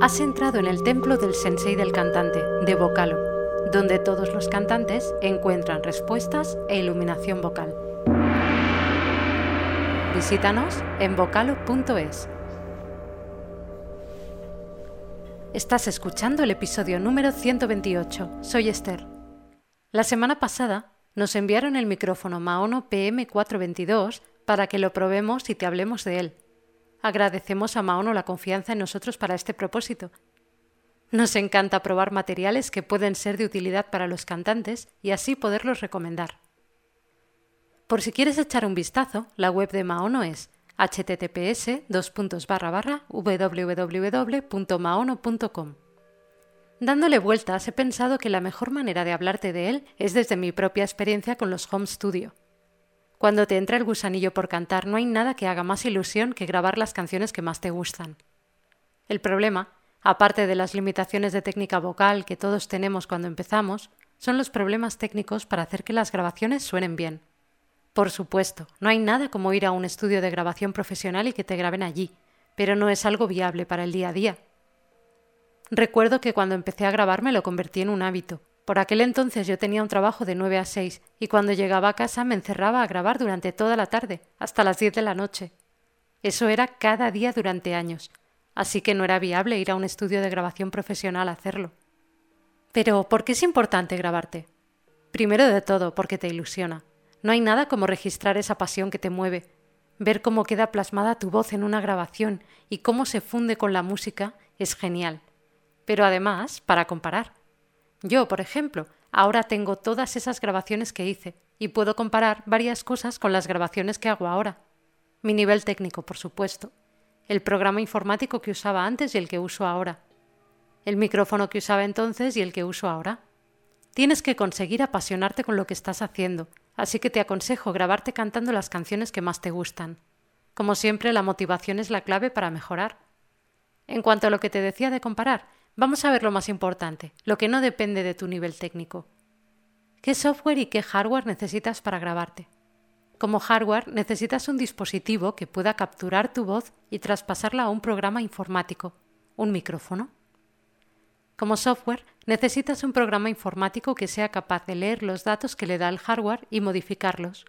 Has entrado en el templo del sensei del cantante, de Vocalo, donde todos los cantantes encuentran respuestas e iluminación vocal. Visítanos en vocalo.es. Estás escuchando el episodio número 128. Soy Esther. La semana pasada nos enviaron el micrófono Maono PM422 para que lo probemos y te hablemos de él. Agradecemos a Maono la confianza en nosotros para este propósito. Nos encanta probar materiales que pueden ser de utilidad para los cantantes y así poderlos recomendar. Por si quieres echar un vistazo, la web de Maono es https www.maono.com. Dándole vueltas, he pensado que la mejor manera de hablarte de él es desde mi propia experiencia con los home studio. Cuando te entra el gusanillo por cantar, no hay nada que haga más ilusión que grabar las canciones que más te gustan. El problema, aparte de las limitaciones de técnica vocal que todos tenemos cuando empezamos, son los problemas técnicos para hacer que las grabaciones suenen bien. Por supuesto, no hay nada como ir a un estudio de grabación profesional y que te graben allí, pero no es algo viable para el día a día. Recuerdo que cuando empecé a grabar me lo convertí en un hábito, por aquel entonces yo tenía un trabajo de nueve a seis y cuando llegaba a casa me encerraba a grabar durante toda la tarde, hasta las diez de la noche. Eso era cada día durante años, así que no era viable ir a un estudio de grabación profesional a hacerlo. Pero, ¿por qué es importante grabarte? Primero de todo, porque te ilusiona. No hay nada como registrar esa pasión que te mueve, ver cómo queda plasmada tu voz en una grabación y cómo se funde con la música es genial. Pero además, para comparar. Yo, por ejemplo, ahora tengo todas esas grabaciones que hice y puedo comparar varias cosas con las grabaciones que hago ahora. Mi nivel técnico, por supuesto. El programa informático que usaba antes y el que uso ahora. El micrófono que usaba entonces y el que uso ahora. Tienes que conseguir apasionarte con lo que estás haciendo, así que te aconsejo grabarte cantando las canciones que más te gustan. Como siempre, la motivación es la clave para mejorar. En cuanto a lo que te decía de comparar, Vamos a ver lo más importante, lo que no depende de tu nivel técnico. ¿Qué software y qué hardware necesitas para grabarte? Como hardware necesitas un dispositivo que pueda capturar tu voz y traspasarla a un programa informático, un micrófono. Como software necesitas un programa informático que sea capaz de leer los datos que le da el hardware y modificarlos.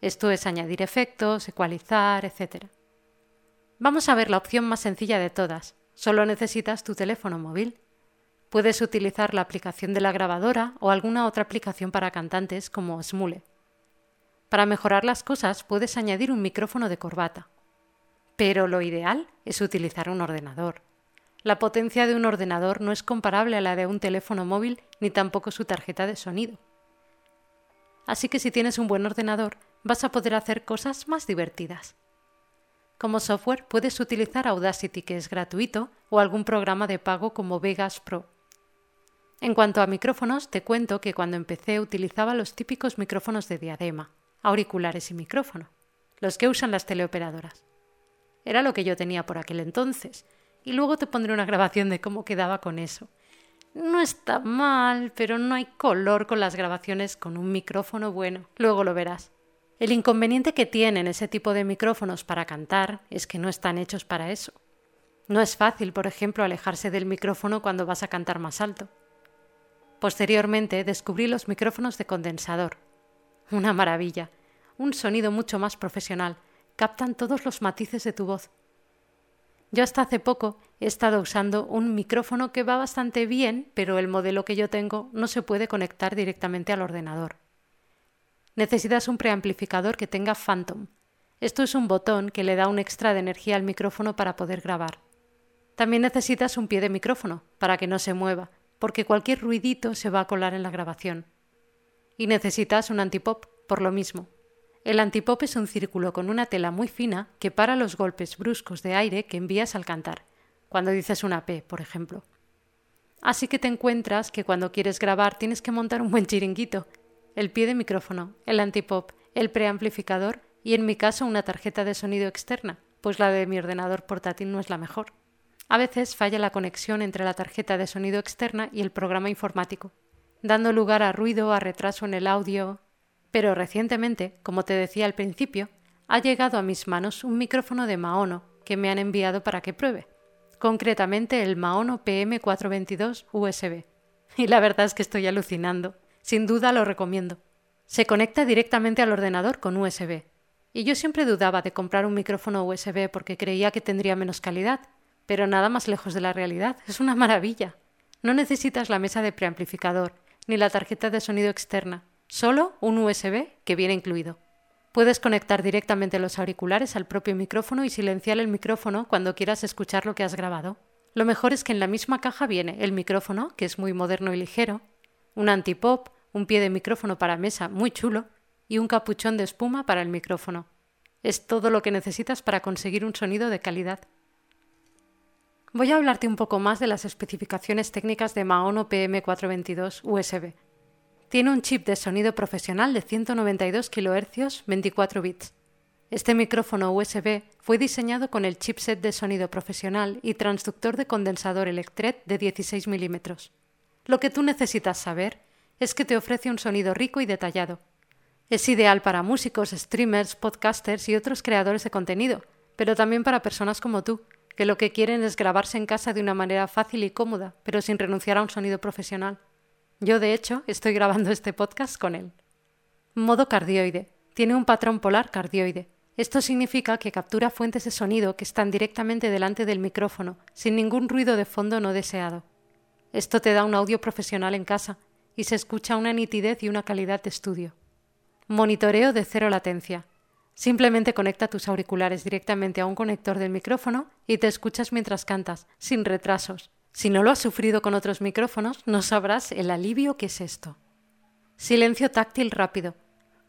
Esto es añadir efectos, ecualizar, etc. Vamos a ver la opción más sencilla de todas, Solo necesitas tu teléfono móvil. Puedes utilizar la aplicación de la grabadora o alguna otra aplicación para cantantes como Smule. Para mejorar las cosas puedes añadir un micrófono de corbata. Pero lo ideal es utilizar un ordenador. La potencia de un ordenador no es comparable a la de un teléfono móvil ni tampoco su tarjeta de sonido. Así que si tienes un buen ordenador vas a poder hacer cosas más divertidas. Como software puedes utilizar Audacity, que es gratuito, o algún programa de pago como Vegas Pro. En cuanto a micrófonos, te cuento que cuando empecé utilizaba los típicos micrófonos de diadema, auriculares y micrófono, los que usan las teleoperadoras. Era lo que yo tenía por aquel entonces, y luego te pondré una grabación de cómo quedaba con eso. No está mal, pero no hay color con las grabaciones con un micrófono bueno. Luego lo verás. El inconveniente que tienen ese tipo de micrófonos para cantar es que no están hechos para eso. No es fácil, por ejemplo, alejarse del micrófono cuando vas a cantar más alto. Posteriormente descubrí los micrófonos de condensador. Una maravilla, un sonido mucho más profesional, captan todos los matices de tu voz. Yo hasta hace poco he estado usando un micrófono que va bastante bien, pero el modelo que yo tengo no se puede conectar directamente al ordenador necesitas un preamplificador que tenga Phantom. Esto es un botón que le da un extra de energía al micrófono para poder grabar. También necesitas un pie de micrófono para que no se mueva, porque cualquier ruidito se va a colar en la grabación. Y necesitas un antipop, por lo mismo. El antipop es un círculo con una tela muy fina que para los golpes bruscos de aire que envías al cantar, cuando dices una P, por ejemplo. Así que te encuentras que cuando quieres grabar tienes que montar un buen chiringuito el pie de micrófono, el antipop, el preamplificador y en mi caso una tarjeta de sonido externa, pues la de mi ordenador portátil no es la mejor. A veces falla la conexión entre la tarjeta de sonido externa y el programa informático, dando lugar a ruido, a retraso en el audio. Pero recientemente, como te decía al principio, ha llegado a mis manos un micrófono de Maono que me han enviado para que pruebe. concretamente el Maono PM422 USB. Y la verdad es que estoy alucinando. Sin duda lo recomiendo. Se conecta directamente al ordenador con USB. Y yo siempre dudaba de comprar un micrófono USB porque creía que tendría menos calidad, pero nada más lejos de la realidad. Es una maravilla. No necesitas la mesa de preamplificador, ni la tarjeta de sonido externa, solo un USB que viene incluido. Puedes conectar directamente los auriculares al propio micrófono y silenciar el micrófono cuando quieras escuchar lo que has grabado. Lo mejor es que en la misma caja viene el micrófono, que es muy moderno y ligero, un antipop, un pie de micrófono para mesa muy chulo y un capuchón de espuma para el micrófono. Es todo lo que necesitas para conseguir un sonido de calidad. Voy a hablarte un poco más de las especificaciones técnicas de Maono PM422 USB. Tiene un chip de sonido profesional de 192 kHz 24 bits. Este micrófono USB fue diseñado con el chipset de sonido profesional y transductor de condensador Electret de 16 mm. Lo que tú necesitas saber es que te ofrece un sonido rico y detallado. Es ideal para músicos, streamers, podcasters y otros creadores de contenido, pero también para personas como tú, que lo que quieren es grabarse en casa de una manera fácil y cómoda, pero sin renunciar a un sonido profesional. Yo, de hecho, estoy grabando este podcast con él. Modo cardioide. Tiene un patrón polar cardioide. Esto significa que captura fuentes de sonido que están directamente delante del micrófono, sin ningún ruido de fondo no deseado. Esto te da un audio profesional en casa y se escucha una nitidez y una calidad de estudio. Monitoreo de cero latencia. Simplemente conecta tus auriculares directamente a un conector del micrófono y te escuchas mientras cantas, sin retrasos. Si no lo has sufrido con otros micrófonos, no sabrás el alivio que es esto. Silencio táctil rápido.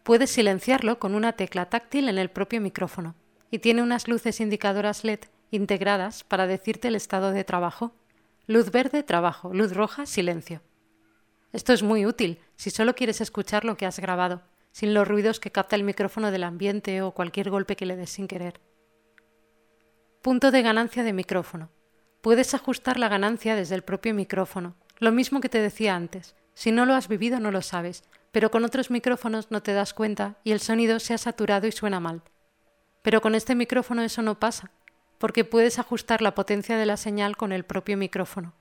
Puedes silenciarlo con una tecla táctil en el propio micrófono y tiene unas luces indicadoras LED integradas para decirte el estado de trabajo. Luz verde, trabajo. Luz roja, silencio. Esto es muy útil si solo quieres escuchar lo que has grabado sin los ruidos que capta el micrófono del ambiente o cualquier golpe que le des sin querer. Punto de ganancia de micrófono. Puedes ajustar la ganancia desde el propio micrófono, lo mismo que te decía antes. Si no lo has vivido no lo sabes, pero con otros micrófonos no te das cuenta y el sonido se ha saturado y suena mal. Pero con este micrófono eso no pasa, porque puedes ajustar la potencia de la señal con el propio micrófono.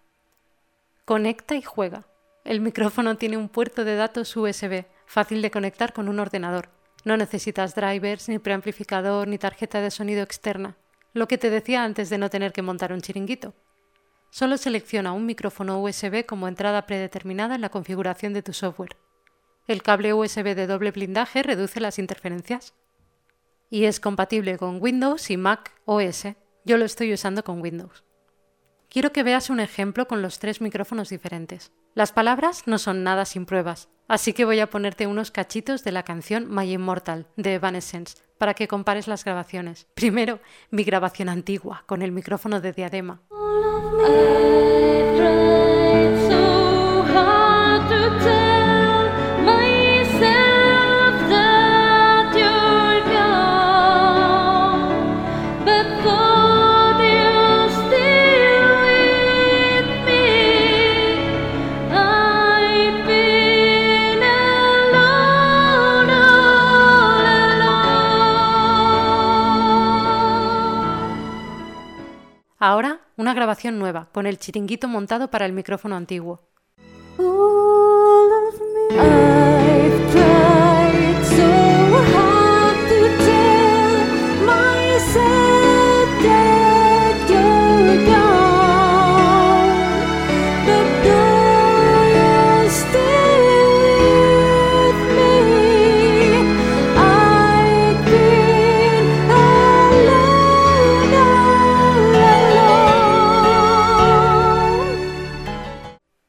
Conecta y juega. El micrófono tiene un puerto de datos USB, fácil de conectar con un ordenador. No necesitas drivers, ni preamplificador, ni tarjeta de sonido externa, lo que te decía antes de no tener que montar un chiringuito. Solo selecciona un micrófono USB como entrada predeterminada en la configuración de tu software. El cable USB de doble blindaje reduce las interferencias. Y es compatible con Windows y Mac OS. Yo lo estoy usando con Windows. Quiero que veas un ejemplo con los tres micrófonos diferentes. Las palabras no son nada sin pruebas, así que voy a ponerte unos cachitos de la canción My Immortal de Evanescence para que compares las grabaciones. Primero, mi grabación antigua con el micrófono de diadema. Una grabación nueva, con el chiringuito montado para el micrófono antiguo.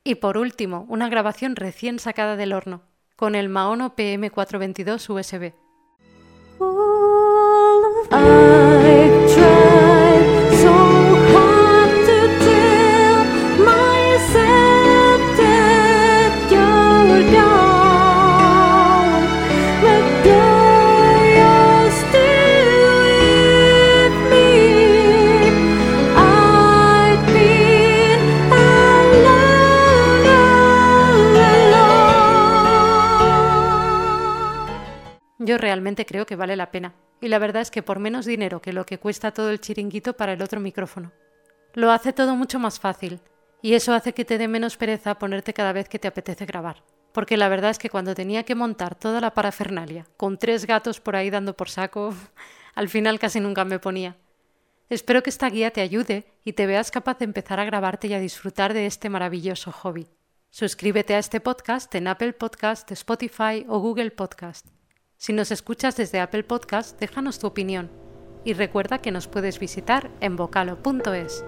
Y por último, una grabación recién sacada del horno, con el Maono PM422 USB. Creo que vale la pena, y la verdad es que por menos dinero que lo que cuesta todo el chiringuito para el otro micrófono. Lo hace todo mucho más fácil, y eso hace que te dé menos pereza ponerte cada vez que te apetece grabar. Porque la verdad es que cuando tenía que montar toda la parafernalia, con tres gatos por ahí dando por saco, al final casi nunca me ponía. Espero que esta guía te ayude y te veas capaz de empezar a grabarte y a disfrutar de este maravilloso hobby. Suscríbete a este podcast en Apple Podcast, Spotify o Google Podcast. Si nos escuchas desde Apple Podcast, déjanos tu opinión y recuerda que nos puedes visitar en vocalo.es.